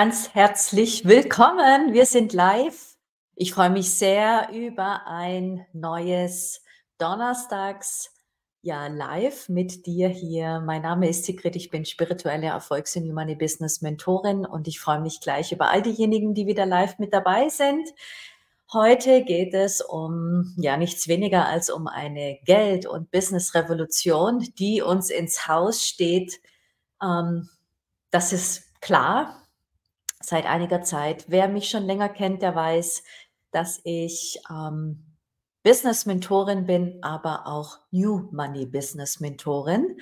Ganz herzlich willkommen. Wir sind live. Ich freue mich sehr über ein neues Donnerstags ja live mit dir hier. Mein Name ist Sigrid, ich bin spirituelle Erfolgs- und Money Business Mentorin und ich freue mich gleich über all diejenigen, die wieder live mit dabei sind. Heute geht es um ja nichts weniger als um eine Geld- und Business-Revolution, die uns ins Haus steht. Ähm, das ist klar seit einiger Zeit. Wer mich schon länger kennt, der weiß, dass ich ähm, Business Mentorin bin, aber auch New Money Business Mentorin.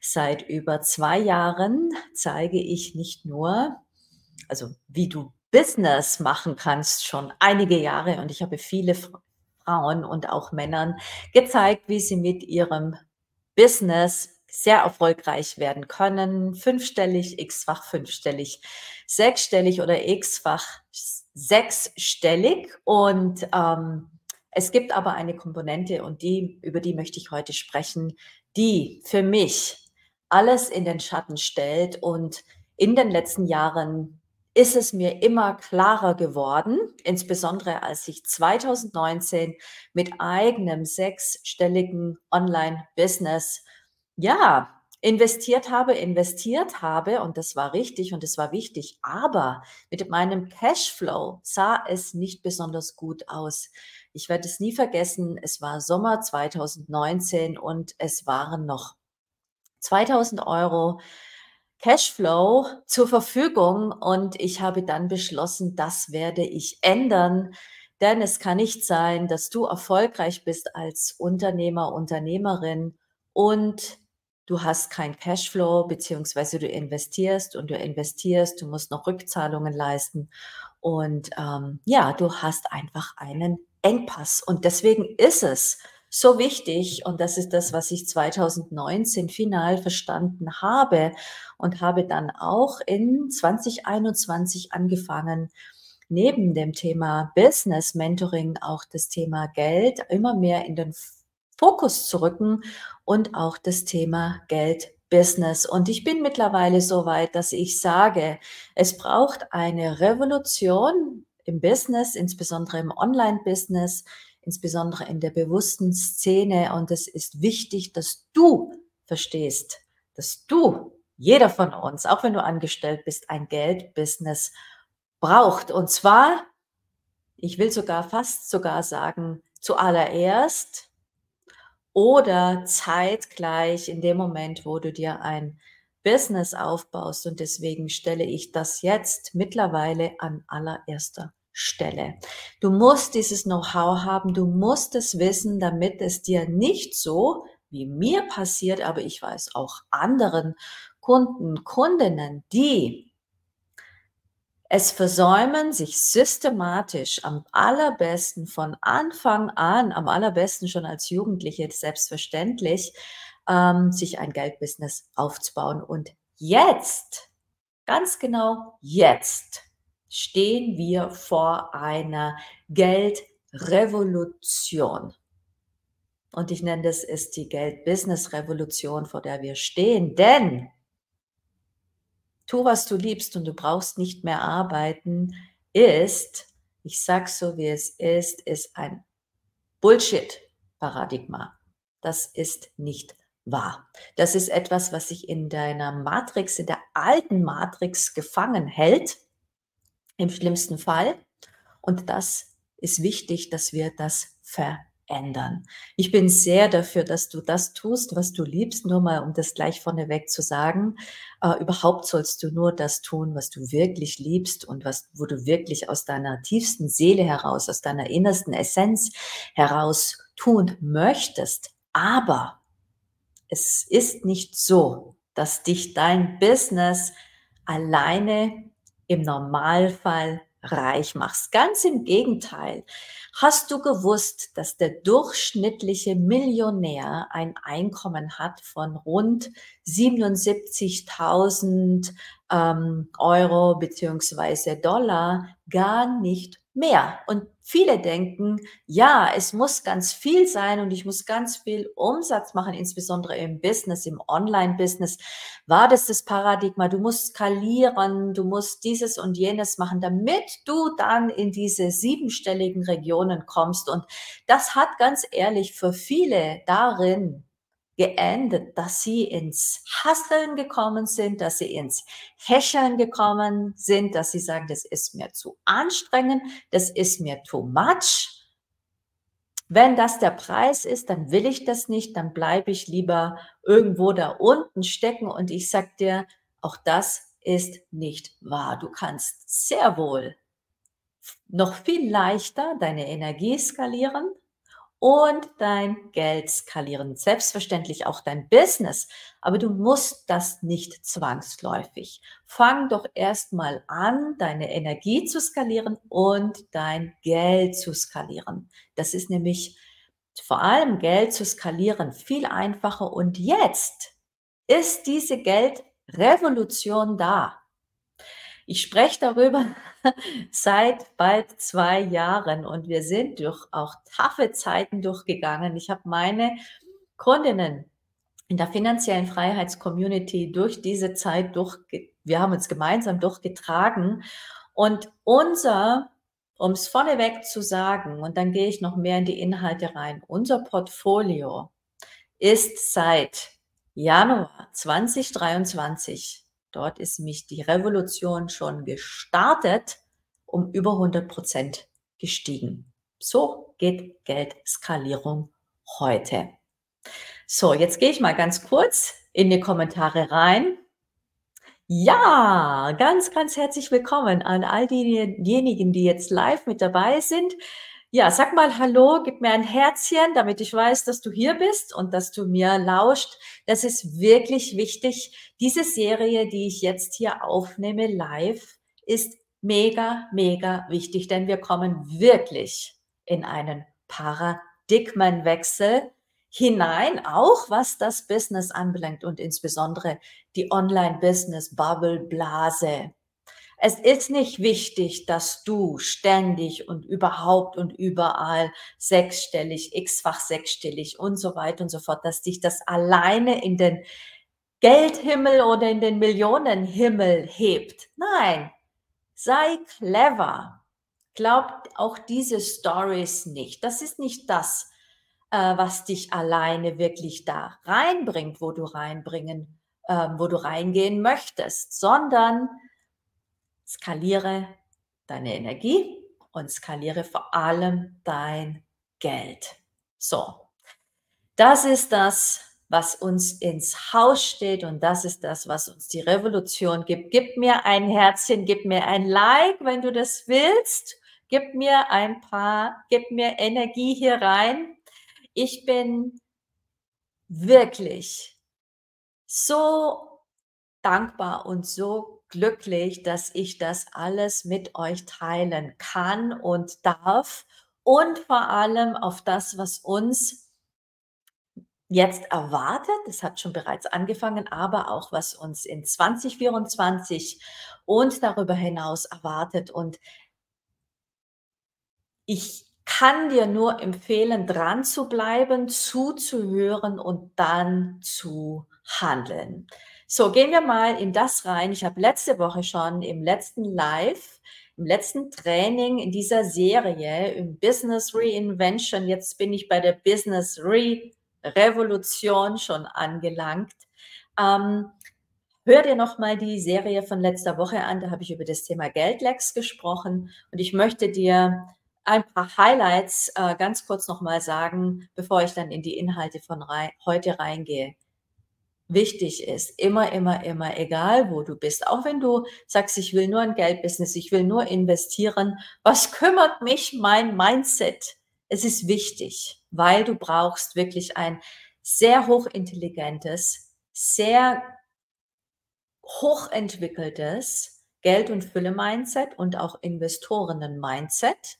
Seit über zwei Jahren zeige ich nicht nur, also wie du Business machen kannst, schon einige Jahre und ich habe viele Frauen und auch Männern gezeigt, wie sie mit ihrem Business sehr erfolgreich werden können. Fünfstellig, x-fach fünfstellig, sechsstellig oder x-fach sechsstellig. Und ähm, es gibt aber eine Komponente und die, über die möchte ich heute sprechen, die für mich alles in den Schatten stellt. Und in den letzten Jahren ist es mir immer klarer geworden, insbesondere als ich 2019 mit eigenem sechsstelligen Online-Business ja, investiert habe, investiert habe und das war richtig und das war wichtig, aber mit meinem Cashflow sah es nicht besonders gut aus. Ich werde es nie vergessen, es war Sommer 2019 und es waren noch 2000 Euro Cashflow zur Verfügung und ich habe dann beschlossen, das werde ich ändern, denn es kann nicht sein, dass du erfolgreich bist als Unternehmer, Unternehmerin und du hast kein Cashflow, beziehungsweise du investierst und du investierst, du musst noch Rückzahlungen leisten und ähm, ja, du hast einfach einen Engpass. Und deswegen ist es so wichtig, und das ist das, was ich 2019 final verstanden habe und habe dann auch in 2021 angefangen, neben dem Thema Business Mentoring auch das Thema Geld immer mehr in den Fokus zu rücken und auch das Thema Geld Business. Und ich bin mittlerweile so weit, dass ich sage, es braucht eine Revolution im Business, insbesondere im Online-Business, insbesondere in der bewussten Szene. Und es ist wichtig, dass du verstehst, dass du, jeder von uns, auch wenn du angestellt bist, ein Geld-Business braucht. Und zwar, ich will sogar fast sogar sagen, zuallererst oder zeitgleich in dem Moment, wo du dir ein Business aufbaust. Und deswegen stelle ich das jetzt mittlerweile an allererster Stelle. Du musst dieses Know-how haben, du musst es wissen, damit es dir nicht so wie mir passiert, aber ich weiß auch anderen Kunden, Kundinnen, die es versäumen, sich systematisch am allerbesten von Anfang an, am allerbesten schon als Jugendliche selbstverständlich, ähm, sich ein Geldbusiness aufzubauen. Und jetzt, ganz genau jetzt, stehen wir vor einer Geldrevolution. Und ich nenne das ist die Geld-Business-Revolution, vor der wir stehen. Denn tu, was du liebst und du brauchst nicht mehr arbeiten, ist, ich sag's so wie es ist, ist ein Bullshit-Paradigma. Das ist nicht wahr. Das ist etwas, was sich in deiner Matrix, in der alten Matrix gefangen hält, im schlimmsten Fall. Und das ist wichtig, dass wir das verändern ändern. Ich bin sehr dafür, dass du das tust, was du liebst, nur mal um das gleich vorneweg zu sagen. Äh, überhaupt sollst du nur das tun, was du wirklich liebst und was, wo du wirklich aus deiner tiefsten Seele heraus, aus deiner innersten Essenz heraus tun möchtest. Aber es ist nicht so, dass dich dein Business alleine im Normalfall reich machst. Ganz im Gegenteil. Hast du gewusst, dass der durchschnittliche Millionär ein Einkommen hat von rund 77.000 ähm, Euro beziehungsweise Dollar gar nicht mehr. Und viele denken, ja, es muss ganz viel sein und ich muss ganz viel Umsatz machen, insbesondere im Business, im Online-Business. War das das Paradigma? Du musst skalieren, du musst dieses und jenes machen, damit du dann in diese siebenstelligen Regionen kommst. Und das hat ganz ehrlich für viele darin geendet, dass sie ins Hasseln gekommen sind, dass sie ins Häscheln gekommen sind, dass sie sagen, das ist mir zu anstrengend, das ist mir too much. Wenn das der Preis ist, dann will ich das nicht, dann bleibe ich lieber irgendwo da unten stecken und ich sag dir, auch das ist nicht wahr. Du kannst sehr wohl noch viel leichter deine Energie skalieren, und dein Geld skalieren. Selbstverständlich auch dein Business, aber du musst das nicht zwangsläufig. Fang doch erstmal an, deine Energie zu skalieren und dein Geld zu skalieren. Das ist nämlich vor allem Geld zu skalieren viel einfacher und jetzt ist diese Geldrevolution da. Ich spreche darüber seit bald zwei Jahren und wir sind durch auch taffe Zeiten durchgegangen. Ich habe meine Kundinnen in der finanziellen Freiheitscommunity durch diese Zeit durch, wir haben uns gemeinsam durchgetragen und unser, um es vorneweg zu sagen, und dann gehe ich noch mehr in die Inhalte rein, unser Portfolio ist seit Januar 2023 Dort ist mich die Revolution schon gestartet, um über 100 Prozent gestiegen. So geht Geldskalierung heute. So, jetzt gehe ich mal ganz kurz in die Kommentare rein. Ja, ganz, ganz herzlich willkommen an all diejenigen, die jetzt live mit dabei sind. Ja, sag mal Hallo, gib mir ein Herzchen, damit ich weiß, dass du hier bist und dass du mir lauscht. Das ist wirklich wichtig. Diese Serie, die ich jetzt hier aufnehme, live, ist mega, mega wichtig, denn wir kommen wirklich in einen Paradigmenwechsel hinein, auch was das Business anbelangt und insbesondere die Online-Business-Bubble-Blase. Es ist nicht wichtig, dass du ständig und überhaupt und überall sechsstellig, x-fach sechsstellig und so weiter und so fort, dass dich das alleine in den Geldhimmel oder in den Millionenhimmel hebt. Nein, sei clever. Glaubt auch diese Stories nicht. Das ist nicht das, äh, was dich alleine wirklich da reinbringt, wo du reinbringen, äh, wo du reingehen möchtest, sondern skaliere deine Energie und skaliere vor allem dein Geld. So, das ist das, was uns ins Haus steht und das ist das, was uns die Revolution gibt. Gib mir ein Herzchen, gib mir ein Like, wenn du das willst. Gib mir ein paar, gib mir Energie hier rein. Ich bin wirklich so dankbar und so glücklich, dass ich das alles mit euch teilen kann und darf und vor allem auf das, was uns jetzt erwartet. Es hat schon bereits angefangen, aber auch was uns in 2024 und darüber hinaus erwartet. Und ich kann dir nur empfehlen, dran zu bleiben, zuzuhören und dann zu handeln. So, gehen wir mal in das rein. Ich habe letzte Woche schon im letzten Live, im letzten Training in dieser Serie im Business Reinvention, jetzt bin ich bei der Business Re-Revolution schon angelangt. Ähm, hör dir nochmal die Serie von letzter Woche an. Da habe ich über das Thema Geldlecks gesprochen und ich möchte dir ein paar Highlights äh, ganz kurz nochmal sagen, bevor ich dann in die Inhalte von rei heute reingehe wichtig ist. Immer, immer, immer, egal wo du bist. Auch wenn du sagst, ich will nur ein Geldbusiness, ich will nur investieren. Was kümmert mich mein Mindset? Es ist wichtig, weil du brauchst wirklich ein sehr hochintelligentes, sehr hochentwickeltes Geld- und Fülle-Mindset und auch Investorinnen-Mindset,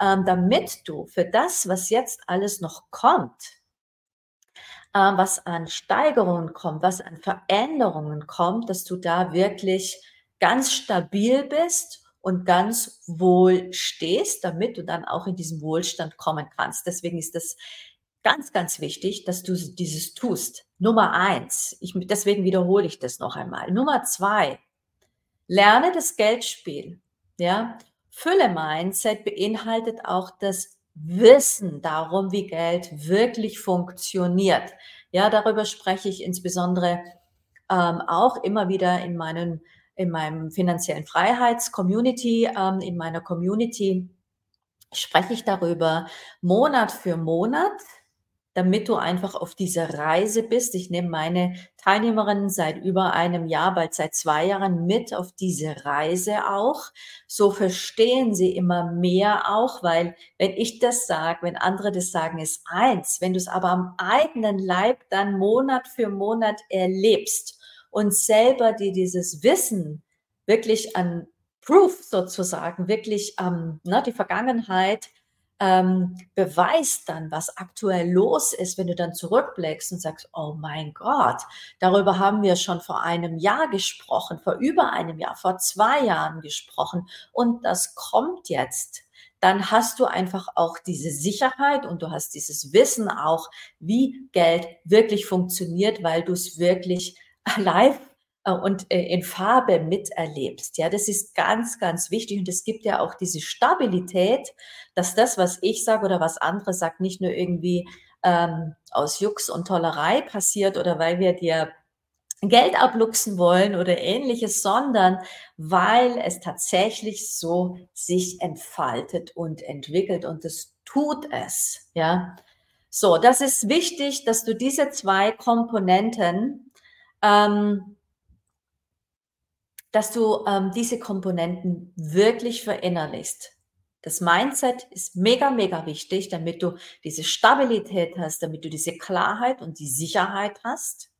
ähm, damit du für das, was jetzt alles noch kommt, was an Steigerungen kommt, was an Veränderungen kommt, dass du da wirklich ganz stabil bist und ganz wohl stehst, damit du dann auch in diesen Wohlstand kommen kannst. Deswegen ist das ganz, ganz wichtig, dass du dieses tust. Nummer eins, ich, deswegen wiederhole ich das noch einmal. Nummer zwei, lerne das Geldspiel. Ja, Fülle-Mindset beinhaltet auch das Wissen darum, wie Geld wirklich funktioniert. Ja, darüber spreche ich insbesondere ähm, auch immer wieder in meinen in meinem finanziellen Freiheits-Community, ähm, in meiner Community spreche ich darüber Monat für Monat, damit du einfach auf dieser Reise bist. Ich nehme meine Teilnehmerinnen seit über einem Jahr, bald seit zwei Jahren mit auf diese Reise auch. So verstehen sie immer mehr auch, weil wenn ich das sage, wenn andere das sagen, ist eins. Wenn du es aber am eigenen Leib dann Monat für Monat erlebst und selber dir dieses Wissen wirklich an Proof sozusagen, wirklich ähm, ne, die Vergangenheit ähm, beweist dann, was aktuell los ist, wenn du dann zurückblickst und sagst, oh mein Gott, darüber haben wir schon vor einem Jahr gesprochen, vor über einem Jahr, vor zwei Jahren gesprochen und das kommt jetzt. Dann hast du einfach auch diese Sicherheit und du hast dieses Wissen auch, wie Geld wirklich funktioniert, weil du es wirklich live und äh, in Farbe miterlebst. Ja, das ist ganz, ganz wichtig. Und es gibt ja auch diese Stabilität, dass das, was ich sage oder was andere sagen, nicht nur irgendwie ähm, aus Jux und Tollerei passiert oder weil wir dir Geld abluchsen wollen oder ähnliches, sondern weil es tatsächlich so sich entfaltet und entwickelt und es tut es, ja. So, das ist wichtig, dass du diese zwei Komponenten ähm, dass du ähm, diese Komponenten wirklich verinnerlichst. Das Mindset ist mega, mega wichtig, damit du diese Stabilität hast, damit du diese Klarheit und die Sicherheit hast.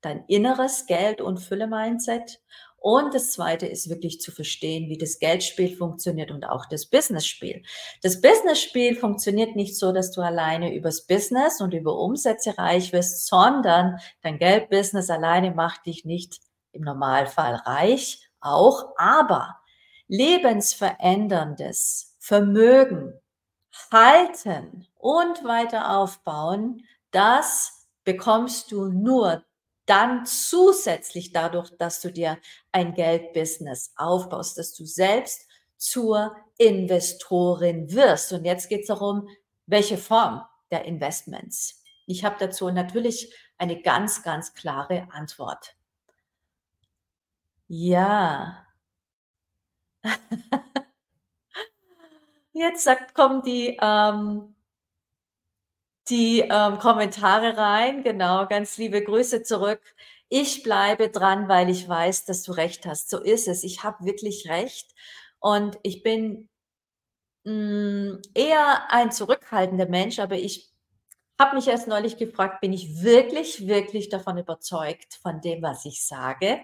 Dein inneres Geld- und Fülle-Mindset. Und das zweite ist wirklich zu verstehen, wie das Geldspiel funktioniert und auch das Business-Spiel. Das Business-Spiel funktioniert nicht so, dass du alleine übers Business und über Umsätze reich wirst, sondern dein Geldbusiness alleine macht dich nicht im Normalfall reich auch, aber lebensveränderndes Vermögen halten und weiter aufbauen, das bekommst du nur dann zusätzlich dadurch, dass du dir ein Geldbusiness aufbaust, dass du selbst zur Investorin wirst. Und jetzt geht es darum, welche Form der Investments. Ich habe dazu natürlich eine ganz, ganz klare Antwort. Ja. Jetzt sagt kommen die, ähm die, ähm, Kommentare rein. Genau, ganz liebe Grüße zurück. Ich bleibe dran, weil ich weiß, dass du recht hast. So ist es. Ich habe wirklich recht und ich bin, hm, eher ein zurückhaltender Mensch, aber ich habe mich erst neulich gefragt, bin ich wirklich, wirklich davon überzeugt von dem, was ich sage?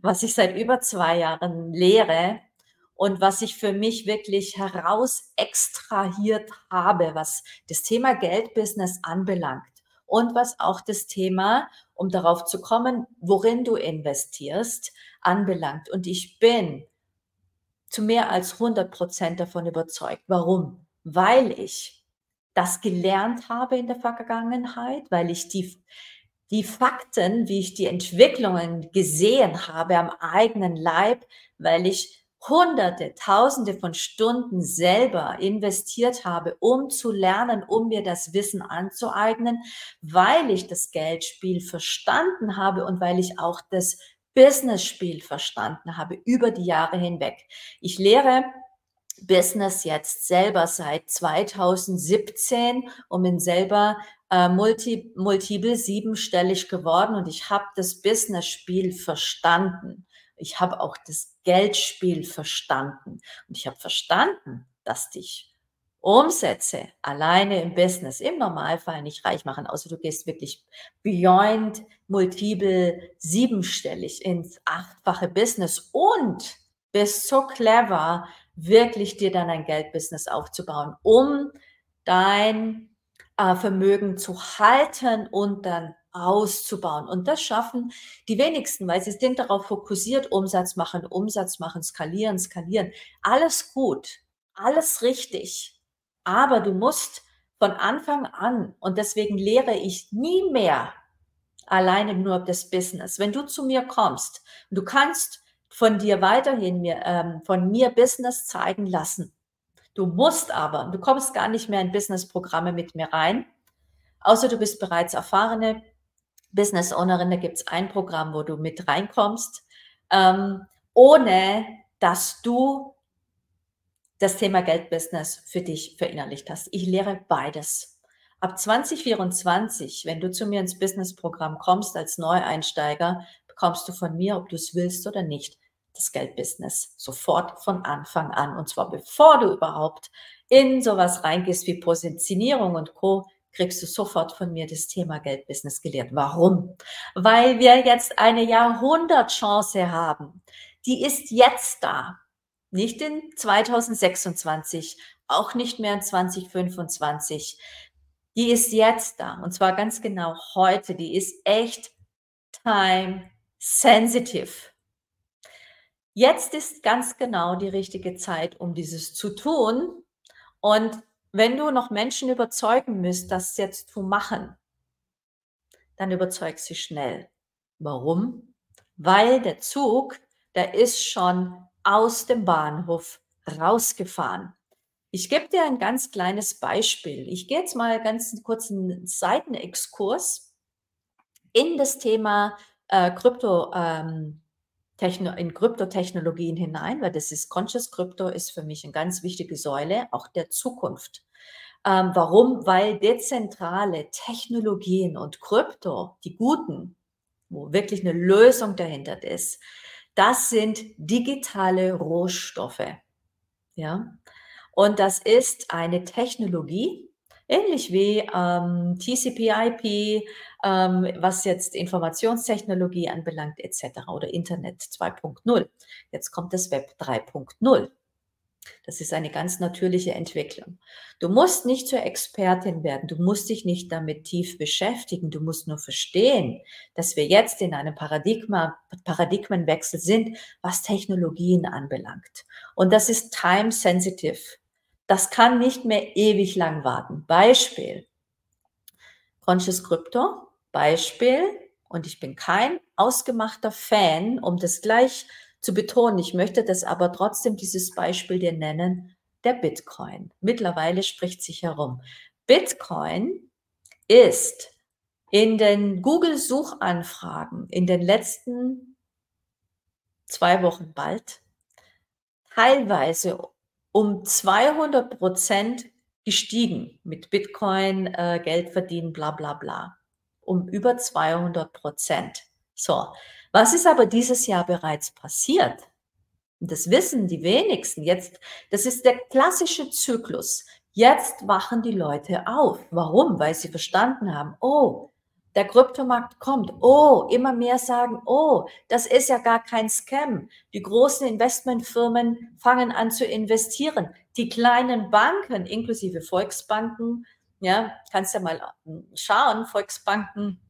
Was ich seit über zwei Jahren lehre und was ich für mich wirklich heraus extrahiert habe, was das Thema Geldbusiness anbelangt und was auch das Thema, um darauf zu kommen, worin du investierst, anbelangt. Und ich bin zu mehr als 100 Prozent davon überzeugt. Warum? Weil ich das gelernt habe in der Vergangenheit, weil ich die die Fakten, wie ich die Entwicklungen gesehen habe am eigenen Leib, weil ich Hunderte, Tausende von Stunden selber investiert habe, um zu lernen, um mir das Wissen anzueignen, weil ich das Geldspiel verstanden habe und weil ich auch das Business-Spiel verstanden habe über die Jahre hinweg. Ich lehre Business jetzt selber seit 2017 und bin selber äh, multi, multiple siebenstellig geworden und ich habe das Business-Spiel verstanden. Ich habe auch das Geldspiel verstanden und ich habe verstanden, dass dich Umsätze alleine im Business im Normalfall nicht reich machen, außer du gehst wirklich beyond multiple siebenstellig ins achtfache Business und bist so clever, wirklich dir dann ein Geldbusiness aufzubauen, um dein äh, Vermögen zu halten und dann auszubauen. Und das schaffen die wenigsten, weil sie sind darauf fokussiert, Umsatz machen, Umsatz machen, skalieren, skalieren. Alles gut, alles richtig. Aber du musst von Anfang an, und deswegen lehre ich nie mehr alleine nur das Business. Wenn du zu mir kommst, du kannst von dir weiterhin mir, ähm, von mir Business zeigen lassen. Du musst aber, du kommst gar nicht mehr in Business-Programme mit mir rein, außer du bist bereits erfahrene Business Ownerin, da gibt es ein Programm, wo du mit reinkommst, ähm, ohne dass du das Thema Geldbusiness für dich verinnerlicht hast. Ich lehre beides. Ab 2024, wenn du zu mir ins Business-Programm kommst als Neueinsteiger, bekommst du von mir, ob du es willst oder nicht, das Geldbusiness sofort von Anfang an. Und zwar bevor du überhaupt in sowas reingehst wie Positionierung und Co., kriegst du sofort von mir das Thema Geldbusiness gelehrt. Warum? Weil wir jetzt eine Jahrhundertchance haben. Die ist jetzt da. Nicht in 2026, auch nicht mehr in 2025. Die ist jetzt da. Und zwar ganz genau heute. Die ist echt time sensitive. Jetzt ist ganz genau die richtige Zeit, um dieses zu tun. Und wenn du noch Menschen überzeugen müsst, das jetzt zu machen, dann überzeug sie schnell. Warum? Weil der Zug, der ist schon aus dem Bahnhof rausgefahren. Ich gebe dir ein ganz kleines Beispiel. Ich gehe jetzt mal ganz kurz einen Seitenexkurs in das Thema äh, Krypto, ähm, in Kryptotechnologien hinein, weil das ist Conscious Crypto ist für mich eine ganz wichtige Säule auch der Zukunft. Ähm, warum? Weil dezentrale Technologien und Krypto, die guten, wo wirklich eine Lösung dahinter ist, das sind digitale Rohstoffe. Ja, und das ist eine Technologie, ähnlich wie ähm, TCP/IP, ähm, was jetzt Informationstechnologie anbelangt etc. oder Internet 2.0. Jetzt kommt das Web 3.0. Das ist eine ganz natürliche Entwicklung. Du musst nicht zur Expertin werden, du musst dich nicht damit tief beschäftigen, du musst nur verstehen, dass wir jetzt in einem Paradigma, Paradigmenwechsel sind, was Technologien anbelangt. Und das ist time sensitive. Das kann nicht mehr ewig lang warten. Beispiel. Conscious Crypto, Beispiel. Und ich bin kein ausgemachter Fan, um das gleich zu betonen. Ich möchte das aber trotzdem dieses Beispiel dir nennen, der Bitcoin. Mittlerweile spricht sich herum. Bitcoin ist in den Google-Suchanfragen in den letzten zwei Wochen bald teilweise um 200 Prozent gestiegen mit Bitcoin, äh, Geld verdienen, bla bla bla. Um über 200 Prozent. So, was ist aber dieses Jahr bereits passiert? das wissen die wenigsten. Jetzt, das ist der klassische Zyklus. Jetzt wachen die Leute auf. Warum? Weil sie verstanden haben, oh, der Kryptomarkt kommt. Oh, immer mehr sagen, oh, das ist ja gar kein Scam. Die großen Investmentfirmen fangen an zu investieren. Die kleinen Banken, inklusive Volksbanken, ja, kannst ja mal hm, schauen, Volksbanken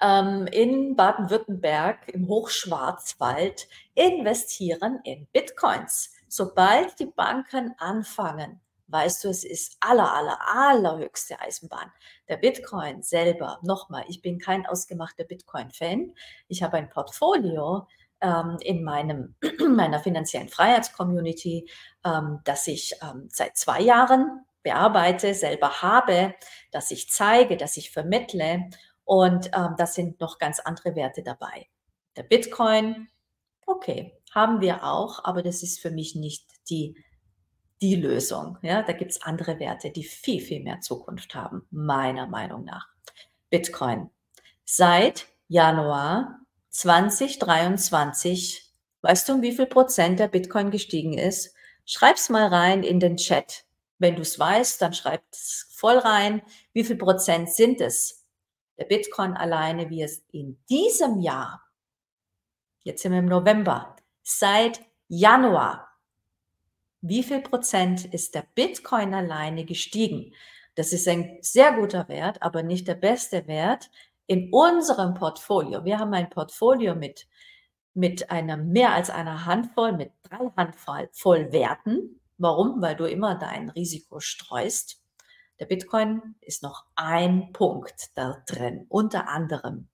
ähm, in Baden-Württemberg im Hochschwarzwald investieren in Bitcoins. Sobald die Banken anfangen, weißt du, es ist aller, aller, allerhöchste Eisenbahn. Der Bitcoin selber, nochmal, ich bin kein ausgemachter Bitcoin-Fan. Ich habe ein Portfolio ähm, in meinem, meiner finanziellen Freiheitscommunity, ähm, das ich ähm, seit zwei Jahren bearbeite, selber habe, dass ich zeige, dass ich vermittle. Und ähm, das sind noch ganz andere Werte dabei. Der Bitcoin, okay, haben wir auch, aber das ist für mich nicht die die Lösung. Ja, da gibt es andere Werte, die viel, viel mehr Zukunft haben, meiner Meinung nach. Bitcoin. Seit Januar 2023, weißt du, um wie viel Prozent der Bitcoin gestiegen ist? Schreib's mal rein in den Chat. Wenn du es weißt, dann schreib es voll rein. Wie viel Prozent sind es? Der Bitcoin alleine, wie es in diesem Jahr, jetzt sind wir im November, seit Januar wie viel Prozent ist der Bitcoin alleine gestiegen? Das ist ein sehr guter Wert, aber nicht der beste Wert. in unserem Portfolio, wir haben ein Portfolio mit, mit einer mehr als einer Handvoll, mit drei Handvoll Werten. Warum? Weil du immer dein Risiko streust. Der Bitcoin ist noch ein Punkt da drin, unter anderem.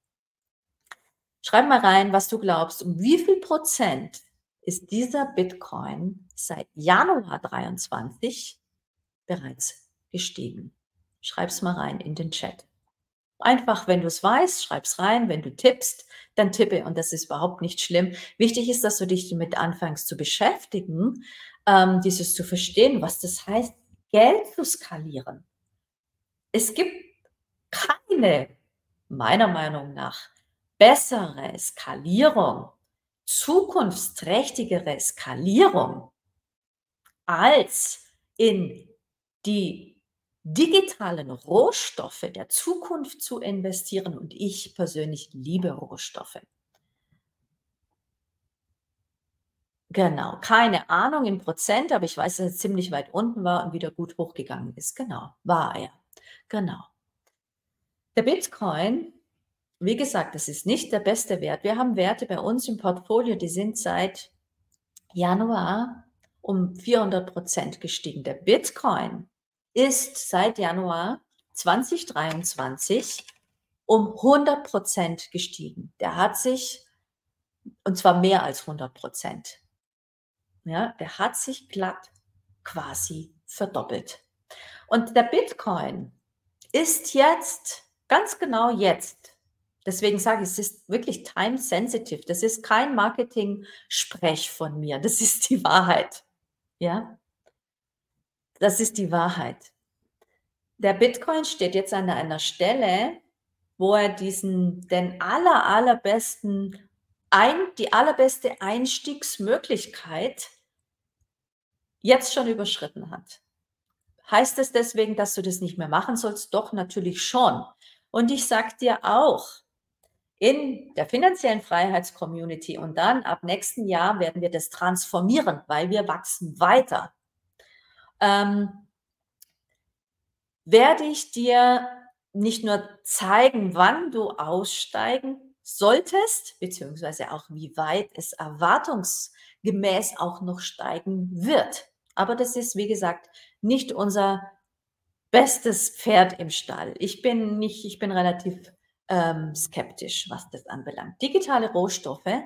Schreib mal rein, was du glaubst, um wie viel Prozent ist dieser Bitcoin seit Januar 23 bereits gestiegen. Schreib's mal rein in den Chat. Einfach, wenn du es weißt, schreib's rein. Wenn du tippst, dann tippe. Und das ist überhaupt nicht schlimm. Wichtig ist, dass du dich damit anfängst zu beschäftigen, ähm, dieses zu verstehen, was das heißt, Geld zu skalieren. Es gibt keine, meiner Meinung nach, bessere Skalierung, zukunftsträchtigere Skalierung als in die digitalen Rohstoffe der Zukunft zu investieren. Und ich persönlich liebe Rohstoffe. Genau, keine Ahnung in Prozent, aber ich weiß, dass er ziemlich weit unten war und wieder gut hochgegangen ist. Genau, war er. Genau. Der Bitcoin wie gesagt, das ist nicht der beste Wert. Wir haben Werte bei uns im Portfolio, die sind seit Januar um 400 Prozent gestiegen. Der Bitcoin ist seit Januar 2023 um 100 Prozent gestiegen. Der hat sich, und zwar mehr als 100 Prozent, ja, der hat sich glatt quasi verdoppelt. Und der Bitcoin ist jetzt, ganz genau jetzt, Deswegen sage ich, es ist wirklich time sensitive. Das ist kein Marketing-Sprech von mir. Das ist die Wahrheit. Ja? Das ist die Wahrheit. Der Bitcoin steht jetzt an einer Stelle, wo er diesen, den aller, allerbesten, ein, die allerbeste Einstiegsmöglichkeit jetzt schon überschritten hat. Heißt es deswegen, dass du das nicht mehr machen sollst? Doch, natürlich schon. Und ich sage dir auch, in der finanziellen Freiheitscommunity und dann ab nächsten Jahr werden wir das transformieren, weil wir wachsen weiter. Ähm, werde ich dir nicht nur zeigen, wann du aussteigen solltest, beziehungsweise auch wie weit es erwartungsgemäß auch noch steigen wird. Aber das ist, wie gesagt, nicht unser bestes Pferd im Stall. Ich bin nicht, ich bin relativ ähm, skeptisch, was das anbelangt. Digitale Rohstoffe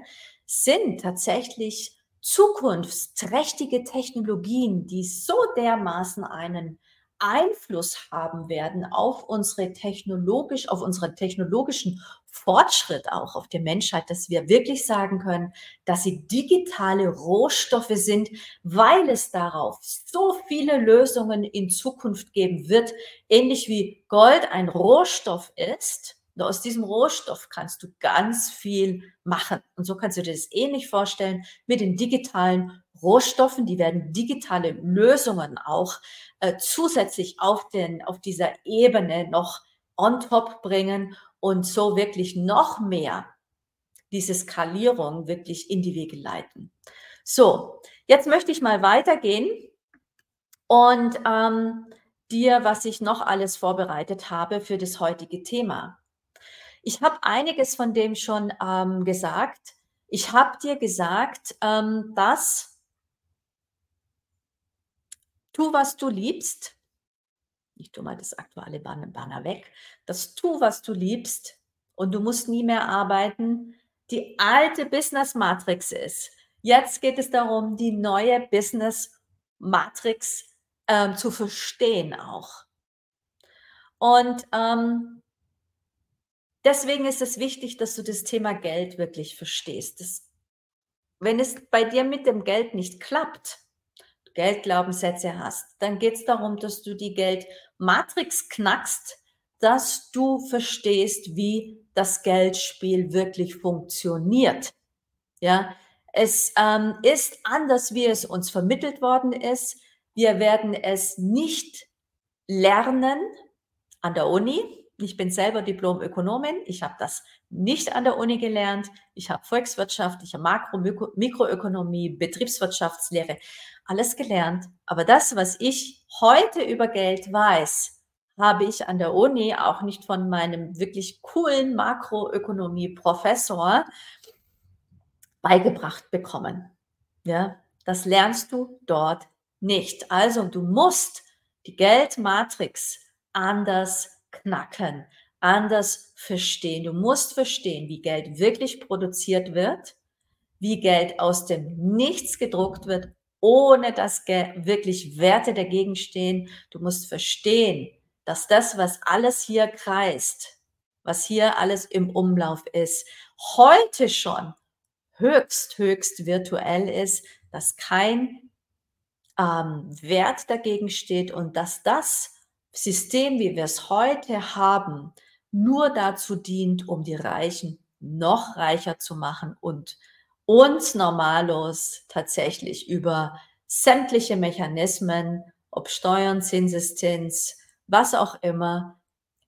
sind tatsächlich zukunftsträchtige Technologien, die so dermaßen einen Einfluss haben werden auf unsere technologisch, auf unseren technologischen Fortschritt auch auf die Menschheit, dass wir wirklich sagen können, dass sie digitale Rohstoffe sind, weil es darauf so viele Lösungen in Zukunft geben wird, ähnlich wie Gold ein Rohstoff ist und aus diesem Rohstoff kannst du ganz viel machen. Und so kannst du dir das ähnlich vorstellen mit den digitalen Rohstoffen. Die werden digitale Lösungen auch äh, zusätzlich auf, den, auf dieser Ebene noch on top bringen und so wirklich noch mehr diese Skalierung wirklich in die Wege leiten. So, jetzt möchte ich mal weitergehen und ähm, dir, was ich noch alles vorbereitet habe für das heutige Thema. Ich habe einiges von dem schon ähm, gesagt. Ich habe dir gesagt, ähm, dass tu, was du liebst. Ich tue mal das aktuelle Banner weg. Das tu, was du liebst und du musst nie mehr arbeiten. Die alte Business Matrix ist. Jetzt geht es darum, die neue Business Matrix ähm, zu verstehen auch. Und ähm, deswegen ist es wichtig, dass du das Thema Geld wirklich verstehst. Das, wenn es bei dir mit dem Geld nicht klappt, Geldglaubenssätze hast, dann geht es darum, dass du die Geldmatrix knackst, dass du verstehst, wie das Geldspiel wirklich funktioniert. Ja, es ähm, ist anders, wie es uns vermittelt worden ist. Wir werden es nicht lernen an der Uni, ich bin selber Diplom-Ökonomin. Ich habe das nicht an der Uni gelernt. Ich habe Volkswirtschaft, ich habe Makro-, Mikroökonomie, Betriebswirtschaftslehre, alles gelernt. Aber das, was ich heute über Geld weiß, habe ich an der Uni, auch nicht von meinem wirklich coolen Makroökonomie-Professor beigebracht bekommen. Ja, das lernst du dort nicht. Also du musst die Geldmatrix anders knacken, anders verstehen. Du musst verstehen, wie Geld wirklich produziert wird, wie Geld aus dem Nichts gedruckt wird, ohne dass wirklich Werte dagegen stehen. Du musst verstehen, dass das, was alles hier kreist, was hier alles im Umlauf ist, heute schon höchst, höchst virtuell ist, dass kein ähm, Wert dagegen steht und dass das System, wie wir es heute haben, nur dazu dient, um die Reichen noch reicher zu machen und uns normallos tatsächlich über sämtliche Mechanismen, ob Steuern, Zinseszins, was auch immer,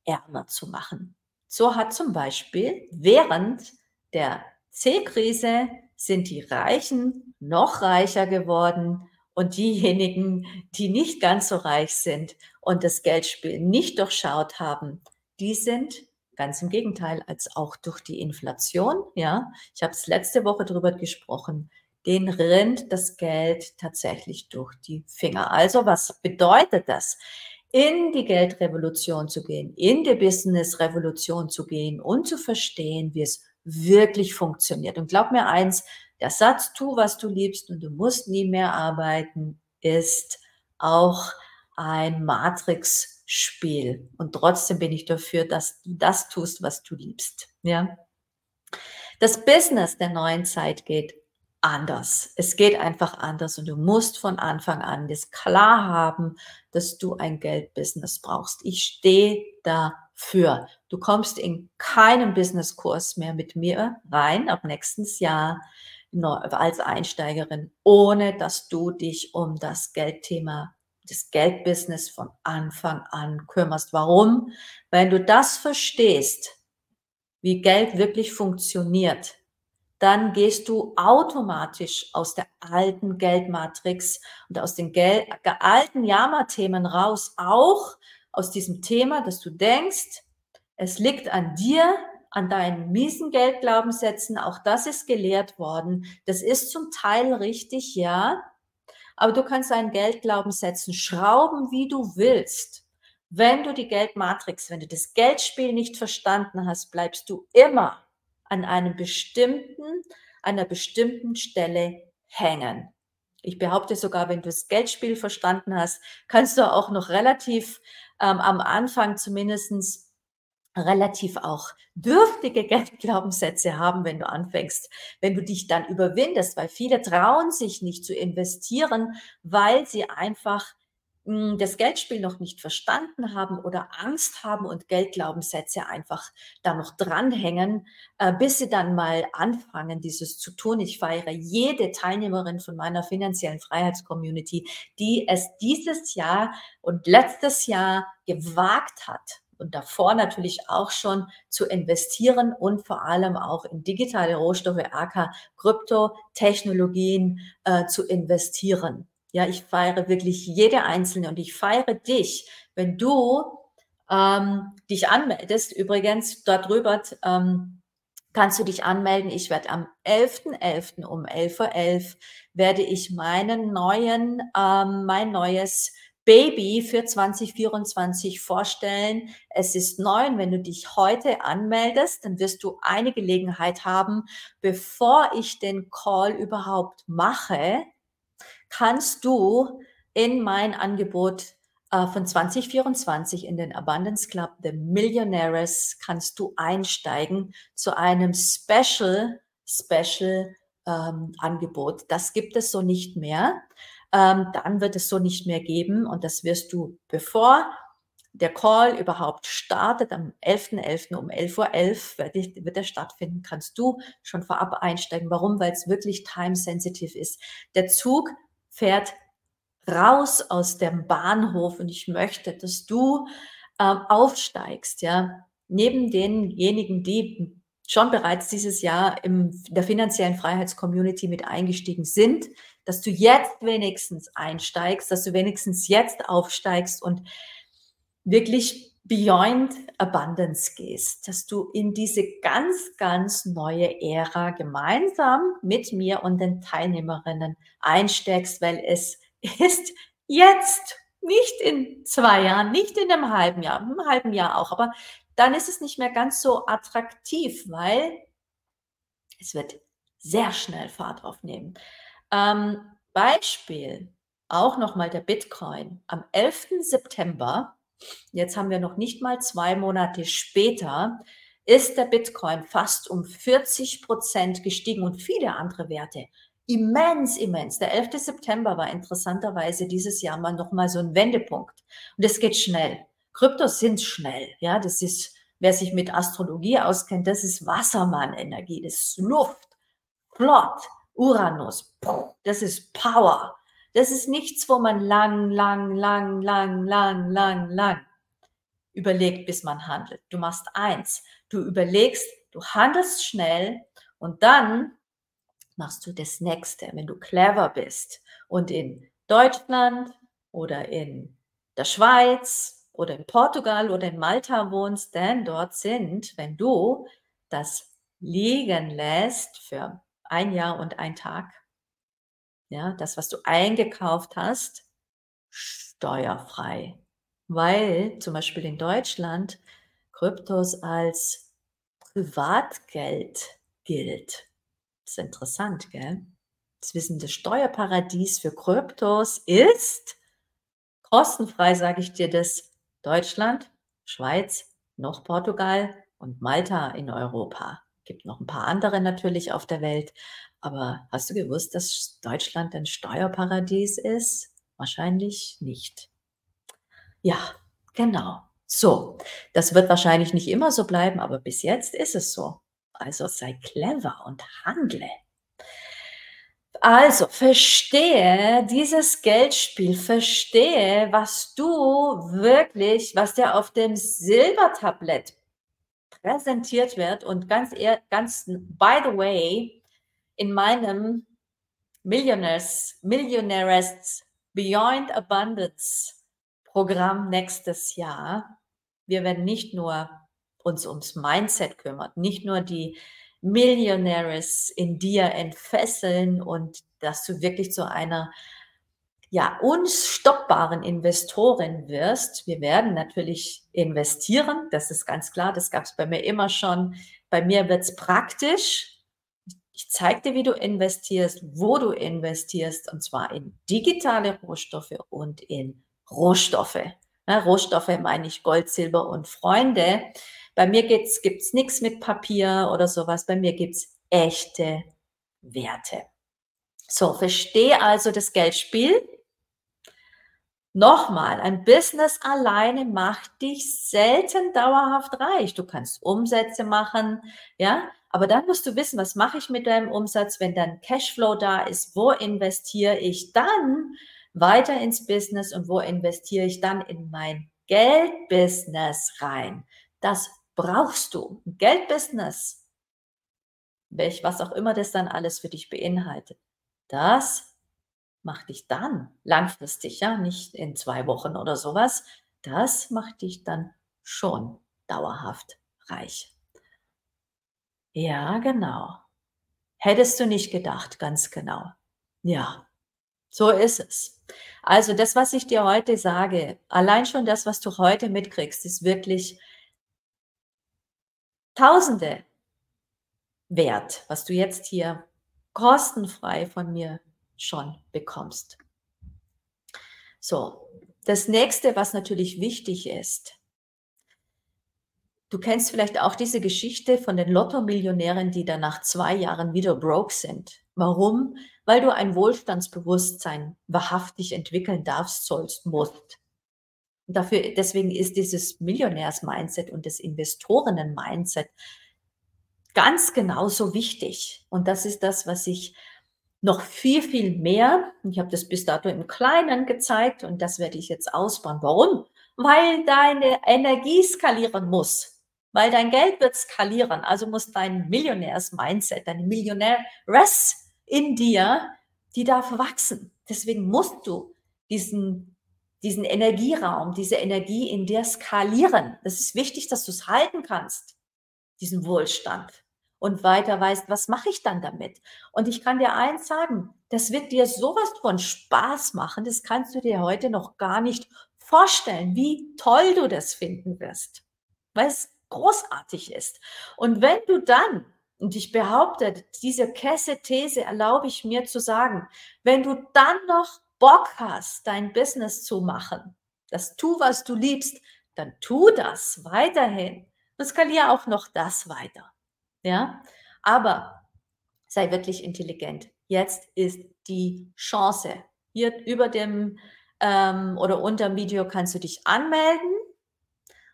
ärmer zu machen. So hat zum Beispiel während der C-Krise sind die Reichen noch reicher geworden und diejenigen, die nicht ganz so reich sind und das Geldspiel nicht durchschaut haben, die sind ganz im Gegenteil als auch durch die Inflation, ja, ich habe es letzte Woche darüber gesprochen, den rinnt das Geld tatsächlich durch die Finger. Also was bedeutet das? in die Geldrevolution zu gehen, in die Business-Revolution zu gehen und zu verstehen, wie es wirklich funktioniert. Und glaub mir eins, der Satz, tu, was du liebst und du musst nie mehr arbeiten, ist auch ein Matrix-Spiel. Und trotzdem bin ich dafür, dass du das tust, was du liebst. Ja. Das Business der neuen Zeit geht anders. Es geht einfach anders und du musst von Anfang an das klar haben, dass du ein Geldbusiness brauchst. Ich stehe dafür. Du kommst in keinen Businesskurs mehr mit mir rein ab nächstes Jahr als Einsteigerin, ohne dass du dich um das Geldthema, das Geldbusiness von Anfang an kümmerst. Warum? Wenn du das verstehst, wie Geld wirklich funktioniert, dann gehst du automatisch aus der alten Geldmatrix und aus den Gel alten Jammerthemen raus, auch aus diesem Thema, dass du denkst, es liegt an dir, an deinen miesen Geldglaubenssätzen, auch das ist gelehrt worden. Das ist zum Teil richtig, ja, aber du kannst deinen Geldglaubenssätzen schrauben, wie du willst. Wenn du die Geldmatrix, wenn du das Geldspiel nicht verstanden hast, bleibst du immer an einem bestimmten, einer bestimmten Stelle hängen. Ich behaupte sogar, wenn du das Geldspiel verstanden hast, kannst du auch noch relativ ähm, am Anfang zumindestens relativ auch dürftige Geldglaubenssätze haben, wenn du anfängst, wenn du dich dann überwindest, weil viele trauen sich nicht zu investieren, weil sie einfach hm, das Geldspiel noch nicht verstanden haben oder Angst haben und Geldglaubenssätze einfach da noch dranhängen, äh, bis sie dann mal anfangen, dieses zu tun. Ich feiere jede Teilnehmerin von meiner finanziellen Freiheitscommunity, die es dieses Jahr und letztes Jahr gewagt hat, und davor natürlich auch schon zu investieren und vor allem auch in digitale Rohstoffe, AK, Kryptotechnologien äh, zu investieren. Ja, ich feiere wirklich jede einzelne und ich feiere dich, wenn du ähm, dich anmeldest. Übrigens, darüber ähm, kannst du dich anmelden. Ich werde am 11.11. .11. um 11.11 Uhr .11 werde ich meinen neuen, ähm, mein neues Baby für 2024 vorstellen. Es ist neu und wenn du dich heute anmeldest, dann wirst du eine Gelegenheit haben, bevor ich den Call überhaupt mache, kannst du in mein Angebot äh, von 2024 in den Abundance Club The Millionaires kannst du einsteigen zu einem Special, Special ähm, Angebot. Das gibt es so nicht mehr. Ähm, dann wird es so nicht mehr geben und das wirst du, bevor der Call überhaupt startet, am 11.11. .11. um 11.11 Uhr .11 wird, wird er stattfinden, kannst du schon vorab einsteigen. Warum? Weil es wirklich time-sensitive ist. Der Zug fährt raus aus dem Bahnhof und ich möchte, dass du ähm, aufsteigst, ja, neben denjenigen, die schon bereits dieses Jahr in der finanziellen Freiheitscommunity mit eingestiegen sind, dass du jetzt wenigstens einsteigst, dass du wenigstens jetzt aufsteigst und wirklich beyond abundance gehst, dass du in diese ganz, ganz neue Ära gemeinsam mit mir und den Teilnehmerinnen einsteckst, weil es ist jetzt, nicht in zwei Jahren, nicht in einem halben Jahr, im halben Jahr auch, aber dann ist es nicht mehr ganz so attraktiv, weil es wird sehr schnell Fahrt aufnehmen. Ähm, Beispiel, auch nochmal der Bitcoin. Am 11. September, jetzt haben wir noch nicht mal zwei Monate später, ist der Bitcoin fast um 40 Prozent gestiegen und viele andere Werte. Immens, immens. Der 11. September war interessanterweise dieses Jahr mal nochmal so ein Wendepunkt. Und es geht schnell. Kryptos sind schnell. Ja, das ist, wer sich mit Astrologie auskennt, das ist Wassermann-Energie, das ist Luft, flott, Uranus, das ist Power. Das ist nichts, wo man lang, lang, lang, lang, lang, lang, lang überlegt, bis man handelt. Du machst eins. Du überlegst, du handelst schnell und dann machst du das nächste, wenn du clever bist und in Deutschland oder in der Schweiz oder in Portugal oder in Malta wohnst, denn dort sind, wenn du das liegen lässt für ein Jahr und ein Tag, ja, das, was du eingekauft hast, steuerfrei. Weil zum Beispiel in Deutschland Kryptos als Privatgeld gilt. Das ist interessant, gell? Das Wissen, das Steuerparadies für Kryptos ist kostenfrei, sage ich dir das, Deutschland, Schweiz, noch Portugal und Malta in Europa. Gibt noch ein paar andere natürlich auf der Welt, aber hast du gewusst, dass Deutschland ein Steuerparadies ist? Wahrscheinlich nicht. Ja, genau. So, das wird wahrscheinlich nicht immer so bleiben, aber bis jetzt ist es so. Also sei clever und handle. Also verstehe dieses Geldspiel, verstehe, was du wirklich, was dir auf dem Silbertablett präsentiert wird und ganz, ganz, by the way, in meinem Millionaires, Millionaires Beyond Abundance Programm nächstes Jahr. Wir werden nicht nur uns ums Mindset kümmern, nicht nur die Millionaires in dir entfesseln und dass du wirklich zu einer ja, unstoppbaren Investorin wirst. Wir werden natürlich investieren, das ist ganz klar, das gab es bei mir immer schon. Bei mir wird es praktisch. Ich zeige dir, wie du investierst, wo du investierst, und zwar in digitale Rohstoffe und in Rohstoffe. Ja, Rohstoffe meine ich Gold, Silber und Freunde. Bei mir gibt es nichts mit Papier oder sowas. Bei mir gibt es echte Werte. So, verstehe also das Geldspiel. Nochmal, ein Business alleine macht dich selten dauerhaft reich. Du kannst Umsätze machen, ja, aber dann musst du wissen, was mache ich mit deinem Umsatz, wenn dann Cashflow da ist, wo investiere ich dann weiter ins Business und wo investiere ich dann in mein Geldbusiness rein? Das brauchst du. Geldbusiness, welch, was auch immer das dann alles für dich beinhaltet, das macht dich dann langfristig, ja, nicht in zwei Wochen oder sowas, das macht dich dann schon dauerhaft reich. Ja, genau. Hättest du nicht gedacht, ganz genau. Ja, so ist es. Also das, was ich dir heute sage, allein schon das, was du heute mitkriegst, ist wirklich Tausende wert, was du jetzt hier kostenfrei von mir schon bekommst. So, das nächste, was natürlich wichtig ist, du kennst vielleicht auch diese Geschichte von den Lotto-Millionären, die dann nach zwei Jahren wieder broke sind. Warum? Weil du ein Wohlstandsbewusstsein wahrhaftig entwickeln darfst, sollst, musst. Und dafür, deswegen ist dieses Millionärs-Mindset und das Investorinnen-Mindset ganz genauso wichtig. Und das ist das, was ich noch viel, viel mehr, ich habe das bis dato im Kleinen gezeigt und das werde ich jetzt ausbauen. Warum? Weil deine Energie skalieren muss. Weil dein Geld wird skalieren. Also muss dein Millionärs-Mindset, deine Millionärs in dir, die darf wachsen. Deswegen musst du diesen diesen Energieraum, diese Energie in dir skalieren. Das ist wichtig, dass du es halten kannst, diesen Wohlstand. Und weiter weißt, was mache ich dann damit? Und ich kann dir eins sagen, das wird dir sowas von Spaß machen, das kannst du dir heute noch gar nicht vorstellen, wie toll du das finden wirst, weil es großartig ist. Und wenn du dann und ich behaupte, diese Kesse-These erlaube ich mir zu sagen, wenn du dann noch Bock hast, dein Business zu machen, das tu, was du liebst, dann tu das weiterhin und skaliere auch noch das weiter. Ja, aber sei wirklich intelligent. Jetzt ist die Chance. Hier über dem ähm, oder unter dem Video kannst du dich anmelden.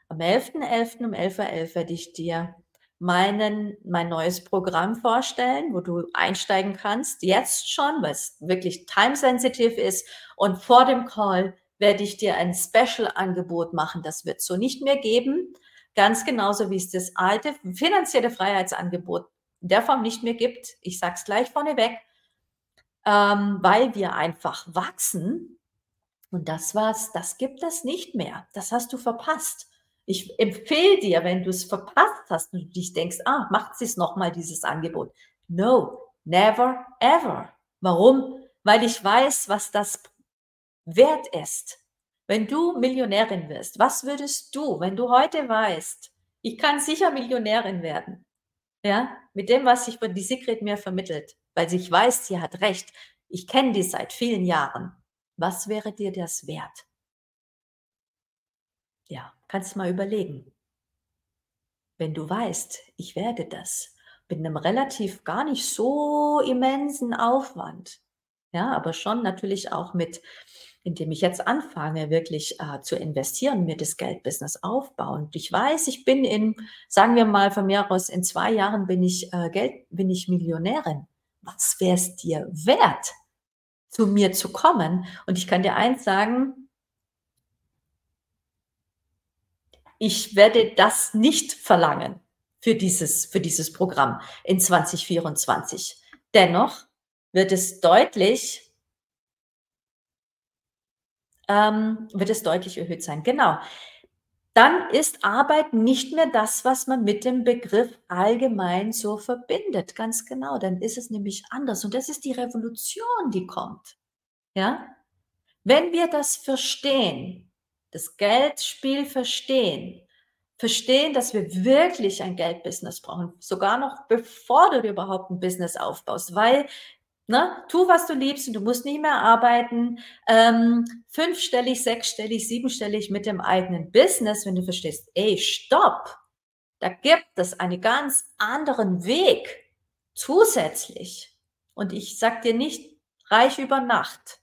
Am 11.11. .11. um 11.11 Uhr werde ich dir meinen, mein neues Programm vorstellen, wo du einsteigen kannst, jetzt schon, weil es wirklich time-sensitive ist. Und vor dem Call werde ich dir ein Special-Angebot machen. Das wird so nicht mehr geben. Ganz genauso wie es das alte finanzielle Freiheitsangebot in der Form nicht mehr gibt. Ich sage es gleich vorneweg, ähm, weil wir einfach wachsen. Und das war's, das gibt es nicht mehr. Das hast du verpasst. Ich empfehle dir, wenn du es verpasst hast und dich denkst, ah, macht sie es nochmal, dieses Angebot. No, never, ever. Warum? Weil ich weiß, was das wert ist. Wenn du Millionärin wirst, was würdest du, wenn du heute weißt, ich kann sicher Millionärin werden? Ja, mit dem, was sich die Sigrid mir vermittelt, weil sie weiß, sie hat recht. Ich kenne die seit vielen Jahren. Was wäre dir das wert? Ja, kannst du mal überlegen. Wenn du weißt, ich werde das mit einem relativ gar nicht so immensen Aufwand, ja, aber schon natürlich auch mit, indem ich jetzt anfange, wirklich äh, zu investieren, mir das Geldbusiness aufbauen. Ich weiß, ich bin in, sagen wir mal von mir aus, in zwei Jahren bin ich äh, Geld, bin ich Millionärin. Was wäre es dir wert, zu mir zu kommen? Und ich kann dir eins sagen, ich werde das nicht verlangen für dieses, für dieses Programm in 2024. Dennoch wird es deutlich, ähm, wird es deutlich erhöht sein. Genau. Dann ist Arbeit nicht mehr das, was man mit dem Begriff allgemein so verbindet. Ganz genau. Dann ist es nämlich anders. Und das ist die Revolution, die kommt. Ja? Wenn wir das verstehen, das Geldspiel verstehen, verstehen, dass wir wirklich ein Geldbusiness brauchen, sogar noch bevor du überhaupt ein Business aufbaust, weil Ne? Tu, was du liebst und du musst nicht mehr arbeiten. Ähm, fünfstellig, sechsstellig, siebenstellig mit dem eigenen Business, wenn du verstehst, ey, stopp, da gibt es einen ganz anderen Weg zusätzlich. Und ich sag dir nicht reich über Nacht,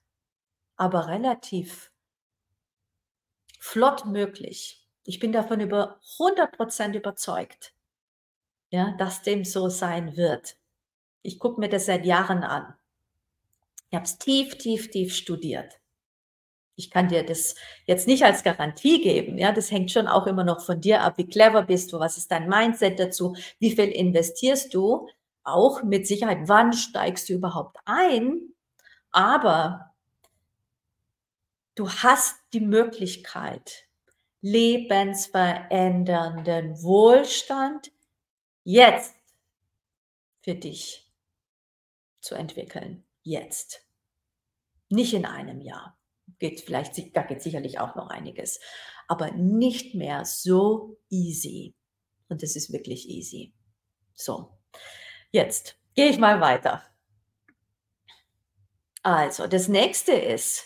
aber relativ flott möglich. Ich bin davon über 100% überzeugt, ja, dass dem so sein wird. Ich gucke mir das seit Jahren an. Ich habe es tief, tief, tief studiert. Ich kann dir das jetzt nicht als Garantie geben. Ja, das hängt schon auch immer noch von dir ab, wie clever bist du, was ist dein Mindset dazu, wie viel investierst du, auch mit Sicherheit, wann steigst du überhaupt ein. Aber Du hast die Möglichkeit, lebensverändernden Wohlstand jetzt für dich zu entwickeln. Jetzt. Nicht in einem Jahr. Geht vielleicht, da geht sicherlich auch noch einiges. Aber nicht mehr so easy. Und es ist wirklich easy. So. Jetzt gehe ich mal weiter. Also, das nächste ist,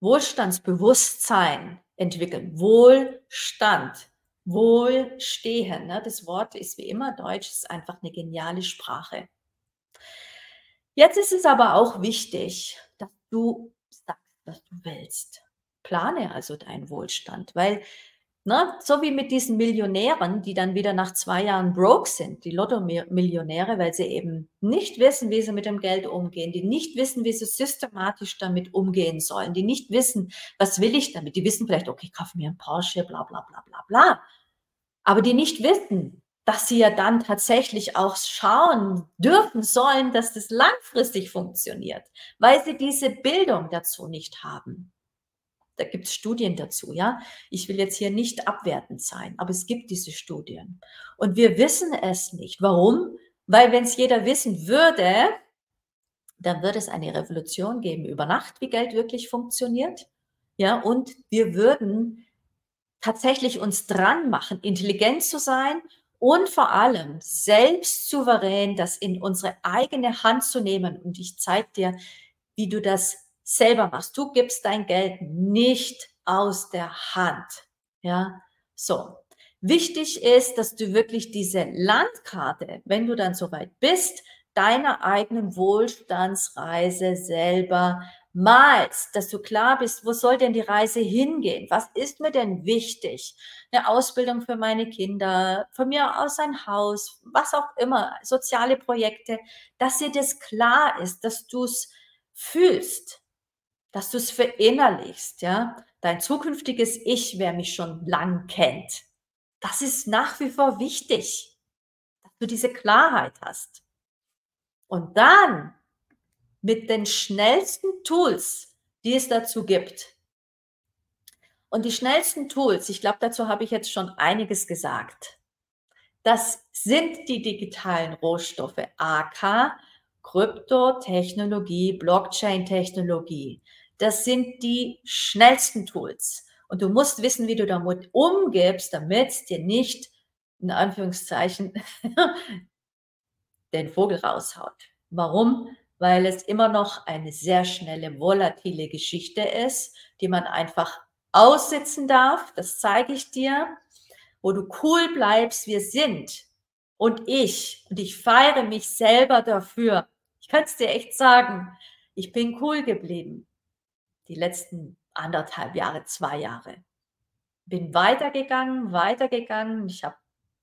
Wohlstandsbewusstsein entwickeln. Wohlstand, Wohlstehen. Ne? Das Wort ist wie immer Deutsch, ist einfach eine geniale Sprache. Jetzt ist es aber auch wichtig, dass du sagst, was du willst. Plane also deinen Wohlstand, weil Ne? So wie mit diesen Millionären, die dann wieder nach zwei Jahren broke sind, die Lotto-Millionäre, weil sie eben nicht wissen, wie sie mit dem Geld umgehen, die nicht wissen, wie sie systematisch damit umgehen sollen, die nicht wissen, was will ich damit. Die wissen vielleicht, okay, ich kaufe mir ein Porsche, bla bla bla bla bla. Aber die nicht wissen, dass sie ja dann tatsächlich auch schauen dürfen sollen, dass das langfristig funktioniert, weil sie diese Bildung dazu nicht haben. Da gibt es Studien dazu, ja. Ich will jetzt hier nicht abwertend sein, aber es gibt diese Studien. Und wir wissen es nicht. Warum? Weil wenn es jeder wissen würde, dann würde es eine Revolution geben über Nacht, wie Geld wirklich funktioniert. Ja, und wir würden tatsächlich uns dran machen, intelligent zu sein und vor allem selbst souverän das in unsere eigene Hand zu nehmen. Und ich zeige dir, wie du das selber machst. Du gibst dein Geld nicht aus der Hand. Ja, so. Wichtig ist, dass du wirklich diese Landkarte, wenn du dann soweit bist, deiner eigenen Wohlstandsreise selber malst, dass du klar bist, wo soll denn die Reise hingehen? Was ist mir denn wichtig? Eine Ausbildung für meine Kinder, von mir aus ein Haus, was auch immer, soziale Projekte, dass dir das klar ist, dass du es fühlst, dass du es verinnerlichst, ja? Dein zukünftiges Ich, wer mich schon lang kennt, das ist nach wie vor wichtig, dass du diese Klarheit hast. Und dann mit den schnellsten Tools, die es dazu gibt. Und die schnellsten Tools, ich glaube, dazu habe ich jetzt schon einiges gesagt. Das sind die digitalen Rohstoffe, AK, Kryptotechnologie, Blockchain-Technologie. Das sind die schnellsten Tools. Und du musst wissen, wie du damit umgibst, damit es dir nicht, in Anführungszeichen, den Vogel raushaut. Warum? Weil es immer noch eine sehr schnelle, volatile Geschichte ist, die man einfach aussitzen darf. Das zeige ich dir, wo du cool bleibst. Wir sind und ich und ich feiere mich selber dafür. Ich kann es dir echt sagen, ich bin cool geblieben. Die letzten anderthalb Jahre, zwei Jahre. Bin weitergegangen, weitergegangen. Ich habe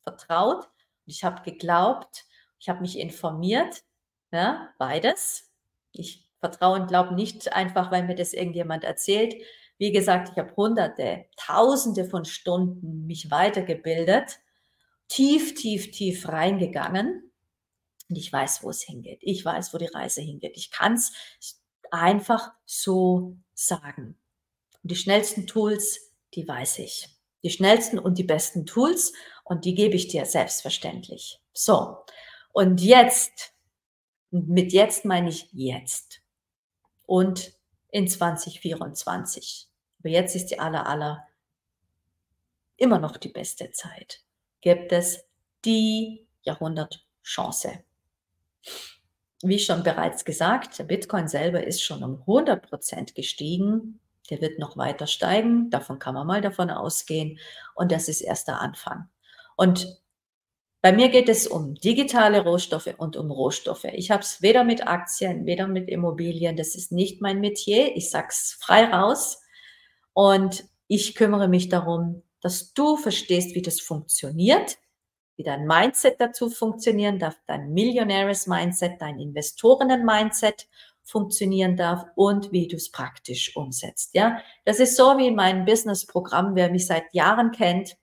vertraut, ich habe geglaubt, ich habe mich informiert ja, beides. Ich vertraue und glaube nicht einfach, weil mir das irgendjemand erzählt. Wie gesagt, ich habe hunderte, tausende von Stunden mich weitergebildet, tief, tief, tief reingegangen. Und ich weiß, wo es hingeht. Ich weiß, wo die Reise hingeht. Ich kann es einfach so sagen. Und die schnellsten Tools, die weiß ich. Die schnellsten und die besten Tools und die gebe ich dir selbstverständlich. So, und jetzt mit jetzt meine ich jetzt. Und in 2024. Aber jetzt ist die aller, aller immer noch die beste Zeit. Gibt es die Jahrhundertchance. Wie schon bereits gesagt, der Bitcoin selber ist schon um 100 Prozent gestiegen. Der wird noch weiter steigen. Davon kann man mal davon ausgehen. Und das ist erst der Anfang. Und bei mir geht es um digitale Rohstoffe und um Rohstoffe. Ich habe es weder mit Aktien, weder mit Immobilien. Das ist nicht mein Metier. Ich sag's frei raus. Und ich kümmere mich darum, dass du verstehst, wie das funktioniert, wie dein Mindset dazu funktionieren darf, dein Millionaires Mindset, dein Investorinnen Mindset funktionieren darf und wie du es praktisch umsetzt. Ja, das ist so wie mein Business Programm. Wer mich seit Jahren kennt,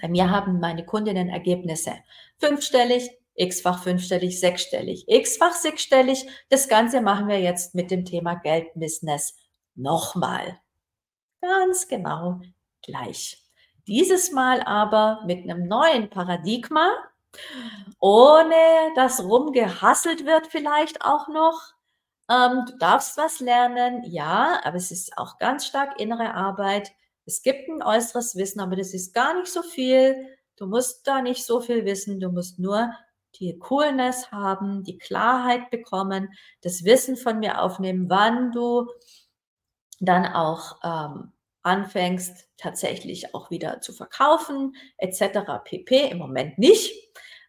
bei mir haben meine Kundinnen Ergebnisse fünfstellig, x-fach fünfstellig, sechsstellig, x-fach sechsstellig. Das Ganze machen wir jetzt mit dem Thema Geldbusiness nochmal. Ganz genau gleich. Dieses Mal aber mit einem neuen Paradigma, ohne dass rumgehasselt wird vielleicht auch noch. Ähm, du darfst was lernen, ja, aber es ist auch ganz stark innere Arbeit. Es gibt ein äußeres Wissen, aber das ist gar nicht so viel. Du musst da nicht so viel wissen. Du musst nur die Coolness haben, die Klarheit bekommen, das Wissen von mir aufnehmen, wann du dann auch ähm, anfängst, tatsächlich auch wieder zu verkaufen, etc. pp. Im Moment nicht.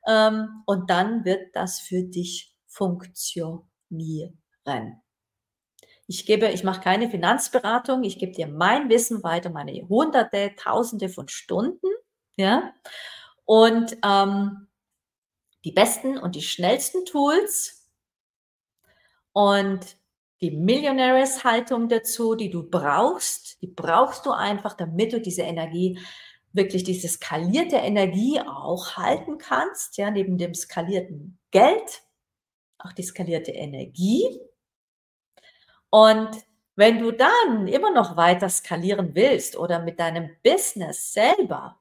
Ähm, und dann wird das für dich funktionieren. Ich gebe, ich mache keine Finanzberatung, ich gebe dir mein Wissen weiter, meine Hunderte, Tausende von Stunden, ja. Und ähm, die besten und die schnellsten Tools und die Millionaires-Haltung dazu, die du brauchst, die brauchst du einfach, damit du diese Energie, wirklich diese skalierte Energie auch halten kannst, ja, neben dem skalierten Geld, auch die skalierte Energie und Wenn du dann immer noch weiter skalieren willst oder mit deinem Business selber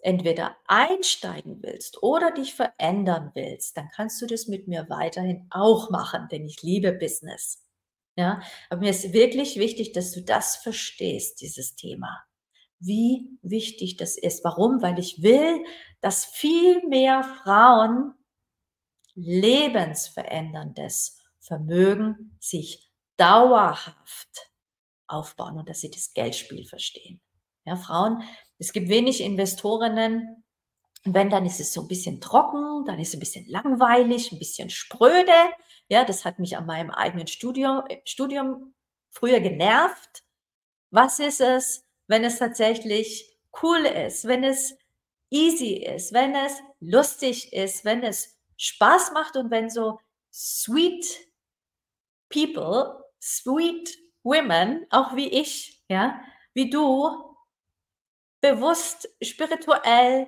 entweder einsteigen willst oder dich verändern willst, dann kannst du das mit mir weiterhin auch machen, denn ich liebe Business. Ja, aber mir ist wirklich wichtig, dass du das verstehst, dieses Thema. Wie wichtig das ist. Warum? Weil ich will, dass viel mehr Frauen lebensveränderndes Vermögen sich dauerhaft aufbauen und dass sie das Geldspiel verstehen. Ja, Frauen es gibt wenig Investorinnen. Wenn, dann ist es so ein bisschen trocken, dann ist es ein bisschen langweilig, ein bisschen spröde. Ja, das hat mich an meinem eigenen Studium, Studium früher genervt. Was ist es, wenn es tatsächlich cool ist, wenn es easy ist, wenn es lustig ist, wenn es Spaß macht und wenn so sweet people, sweet women, auch wie ich, ja, wie du, bewusst, spirituell,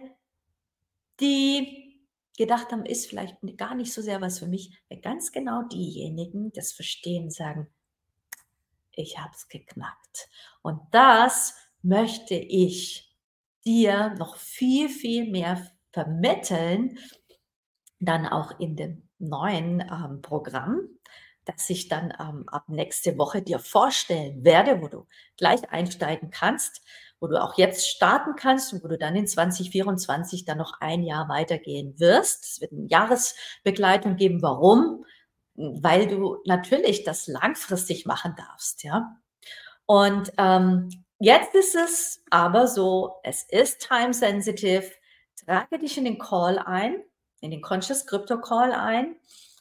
die gedacht haben, ist vielleicht gar nicht so sehr was für mich, weil ganz genau diejenigen das verstehen, sagen, ich habe es geknackt. Und das möchte ich dir noch viel, viel mehr vermitteln, dann auch in dem neuen ähm, Programm, das ich dann ähm, ab nächste Woche dir vorstellen werde, wo du gleich einsteigen kannst wo du auch jetzt starten kannst und wo du dann in 2024 dann noch ein Jahr weitergehen wirst. Es wird eine Jahresbegleitung geben. Warum? Weil du natürlich das langfristig machen darfst, ja. Und ähm, jetzt ist es aber so, es ist time sensitive. Trage dich in den Call ein, in den Conscious Crypto Call ein.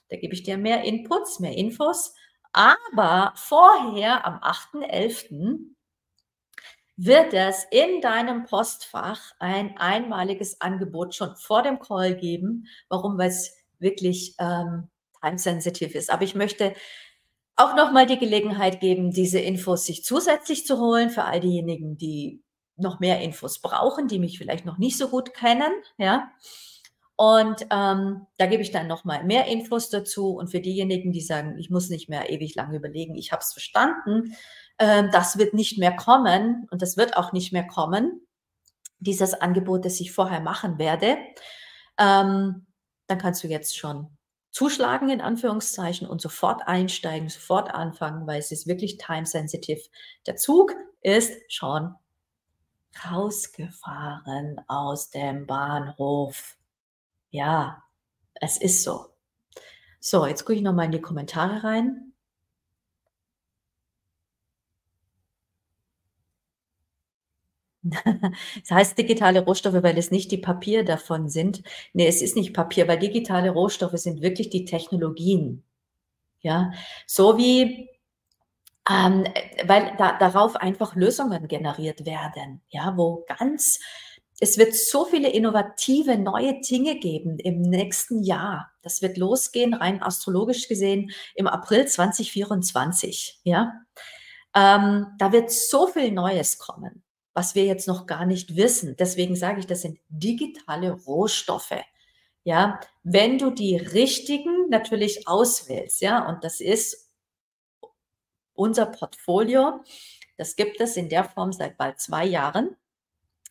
Da gebe ich dir mehr Inputs, mehr Infos. Aber vorher am 8.11 wird es in deinem Postfach ein einmaliges Angebot schon vor dem Call geben. Warum? Weil es wirklich ähm, time-sensitive ist. Aber ich möchte auch nochmal die Gelegenheit geben, diese Infos sich zusätzlich zu holen für all diejenigen, die noch mehr Infos brauchen, die mich vielleicht noch nicht so gut kennen. Ja. Und ähm, da gebe ich dann nochmal mehr Infos dazu. Und für diejenigen, die sagen, ich muss nicht mehr ewig lange überlegen, ich habe es verstanden, ähm, das wird nicht mehr kommen und das wird auch nicht mehr kommen, dieses Angebot, das ich vorher machen werde, ähm, dann kannst du jetzt schon zuschlagen in Anführungszeichen und sofort einsteigen, sofort anfangen, weil es ist wirklich time sensitive. Der Zug ist schon rausgefahren aus dem Bahnhof. Ja, es ist so. So, jetzt gucke ich nochmal in die Kommentare rein. Das heißt digitale Rohstoffe, weil es nicht die Papier davon sind. Ne, es ist nicht Papier, weil digitale Rohstoffe sind wirklich die Technologien. Ja, so wie ähm, weil da, darauf einfach Lösungen generiert werden, ja, wo ganz, es wird so viele innovative neue Dinge geben im nächsten Jahr. Das wird losgehen, rein astrologisch gesehen, im April 2024, ja. Ähm, da wird so viel Neues kommen was wir jetzt noch gar nicht wissen. Deswegen sage ich, das sind digitale Rohstoffe. Ja, wenn du die richtigen natürlich auswählst, ja, und das ist unser Portfolio. Das gibt es in der Form seit bald zwei Jahren.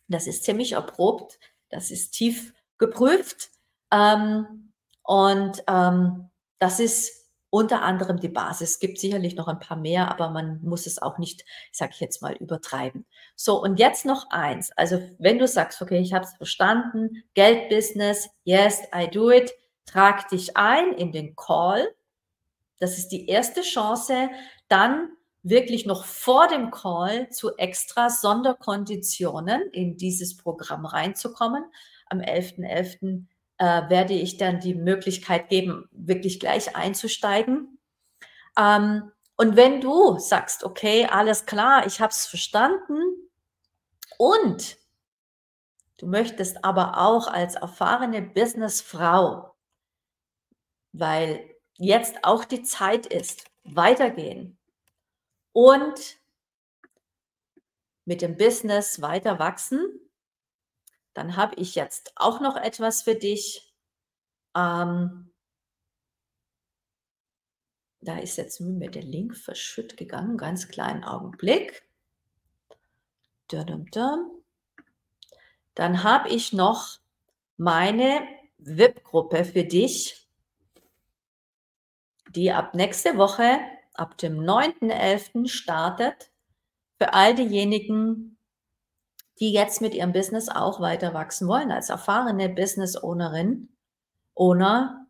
Das ist ziemlich erprobt. Das ist tief geprüft. Ähm, und ähm, das ist unter anderem die Basis. Es gibt sicherlich noch ein paar mehr, aber man muss es auch nicht, sag ich jetzt mal, übertreiben. So, und jetzt noch eins. Also, wenn du sagst, okay, ich habe es verstanden, Geldbusiness, yes, I do it, trag dich ein in den Call. Das ist die erste Chance, dann wirklich noch vor dem Call zu extra Sonderkonditionen in dieses Programm reinzukommen. Am 11.11. .11 äh, werde ich dann die Möglichkeit geben, wirklich gleich einzusteigen. Ähm, und wenn du sagst, okay, alles klar, ich habe es verstanden und du möchtest aber auch als erfahrene Businessfrau, weil jetzt auch die Zeit ist, weitergehen und mit dem Business weiter wachsen, dann habe ich jetzt auch noch etwas für dich. Ähm Da ist jetzt mir der Link verschütt gegangen. Ganz kleinen Augenblick. Dann habe ich noch meine VIP-Gruppe für dich, die ab nächste Woche, ab dem 9.11. startet. Für all diejenigen, die jetzt mit ihrem Business auch weiter wachsen wollen, als erfahrene Business-Ownerin, Owner,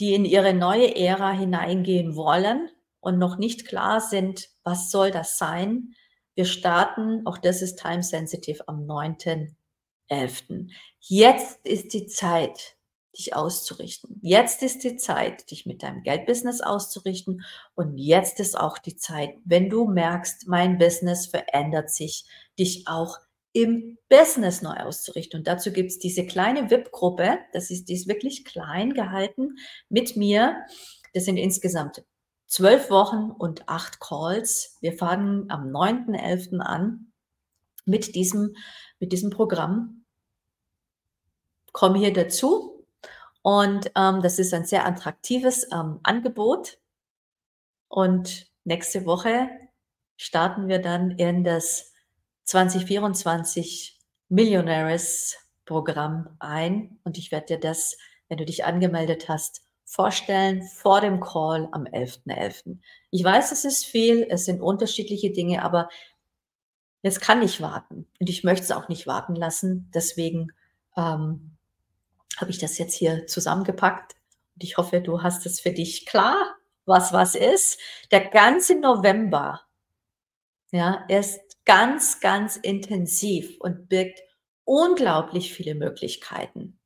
die in ihre neue Ära hineingehen wollen und noch nicht klar sind, was soll das sein. Wir starten, auch das ist time sensitive, am 9.11. Jetzt ist die Zeit, dich auszurichten. Jetzt ist die Zeit, dich mit deinem Geldbusiness auszurichten. Und jetzt ist auch die Zeit, wenn du merkst, mein Business verändert sich, dich auch im Business neu auszurichten. Und dazu gibt es diese kleine VIP-Gruppe, das ist, die ist wirklich klein gehalten, mit mir. Das sind insgesamt zwölf Wochen und acht Calls. Wir fangen am 9.11. an mit diesem, mit diesem Programm. Komme hier dazu und ähm, das ist ein sehr attraktives ähm, Angebot. Und nächste Woche starten wir dann in das 2024 Millionaires Programm ein und ich werde dir das, wenn du dich angemeldet hast, vorstellen vor dem Call am 11.11. .11. Ich weiß, es ist viel, es sind unterschiedliche Dinge, aber es kann nicht warten und ich möchte es auch nicht warten lassen. Deswegen ähm, habe ich das jetzt hier zusammengepackt und ich hoffe, du hast es für dich klar, was was ist. Der ganze November, ja, ist ganz, ganz intensiv und birgt unglaublich viele Möglichkeiten.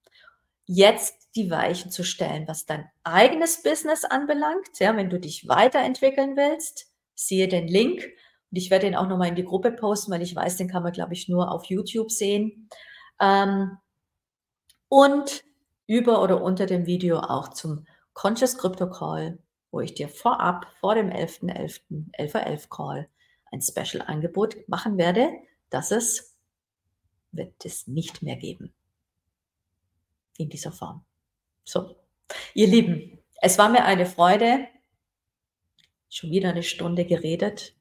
Jetzt die Weichen zu stellen, was dein eigenes Business anbelangt. Ja, wenn du dich weiterentwickeln willst, siehe den Link. Und ich werde den auch nochmal in die Gruppe posten, weil ich weiß, den kann man, glaube ich, nur auf YouTube sehen. Ähm, und über oder unter dem Video auch zum Conscious Crypto Call, wo ich dir vorab, vor dem 11.11., 11.11 Call, ein Special-Angebot machen werde, dass es wird es nicht mehr geben. In dieser Form. So, ihr Lieben, es war mir eine Freude. Schon wieder eine Stunde geredet.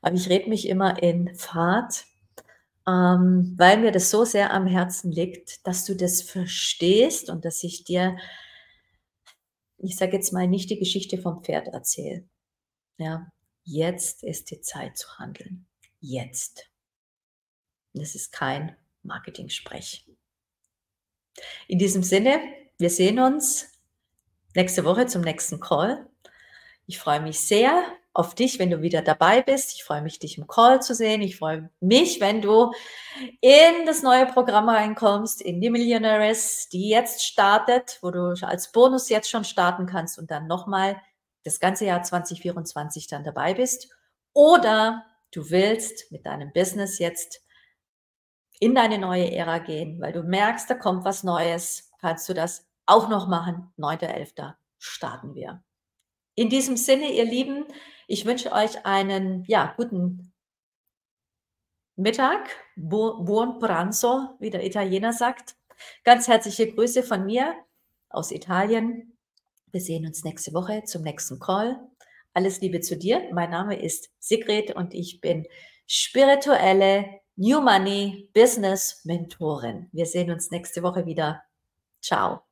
Aber ich rede mich immer in Fahrt, ähm, weil mir das so sehr am Herzen liegt, dass du das verstehst und dass ich dir, ich sage jetzt mal, nicht die Geschichte vom Pferd erzähle. Ja, Jetzt ist die Zeit zu handeln. Jetzt. Das ist kein Marketing-Sprech. In diesem Sinne, wir sehen uns nächste Woche zum nächsten Call. Ich freue mich sehr auf dich, wenn du wieder dabei bist. Ich freue mich, dich im Call zu sehen. Ich freue mich, wenn du in das neue Programm reinkommst, in die Millionaires, die jetzt startet, wo du als Bonus jetzt schon starten kannst und dann nochmal das ganze Jahr 2024 dann dabei bist oder du willst mit deinem Business jetzt in deine neue Ära gehen, weil du merkst, da kommt was Neues, kannst du das auch noch machen. 9.11. starten wir. In diesem Sinne, ihr Lieben, ich wünsche euch einen ja, guten Mittag, buon pranzo, wie der Italiener sagt. Ganz herzliche Grüße von mir aus Italien. Wir sehen uns nächste Woche zum nächsten Call. Alles Liebe zu dir. Mein Name ist Sigrid und ich bin spirituelle New Money Business Mentorin. Wir sehen uns nächste Woche wieder. Ciao.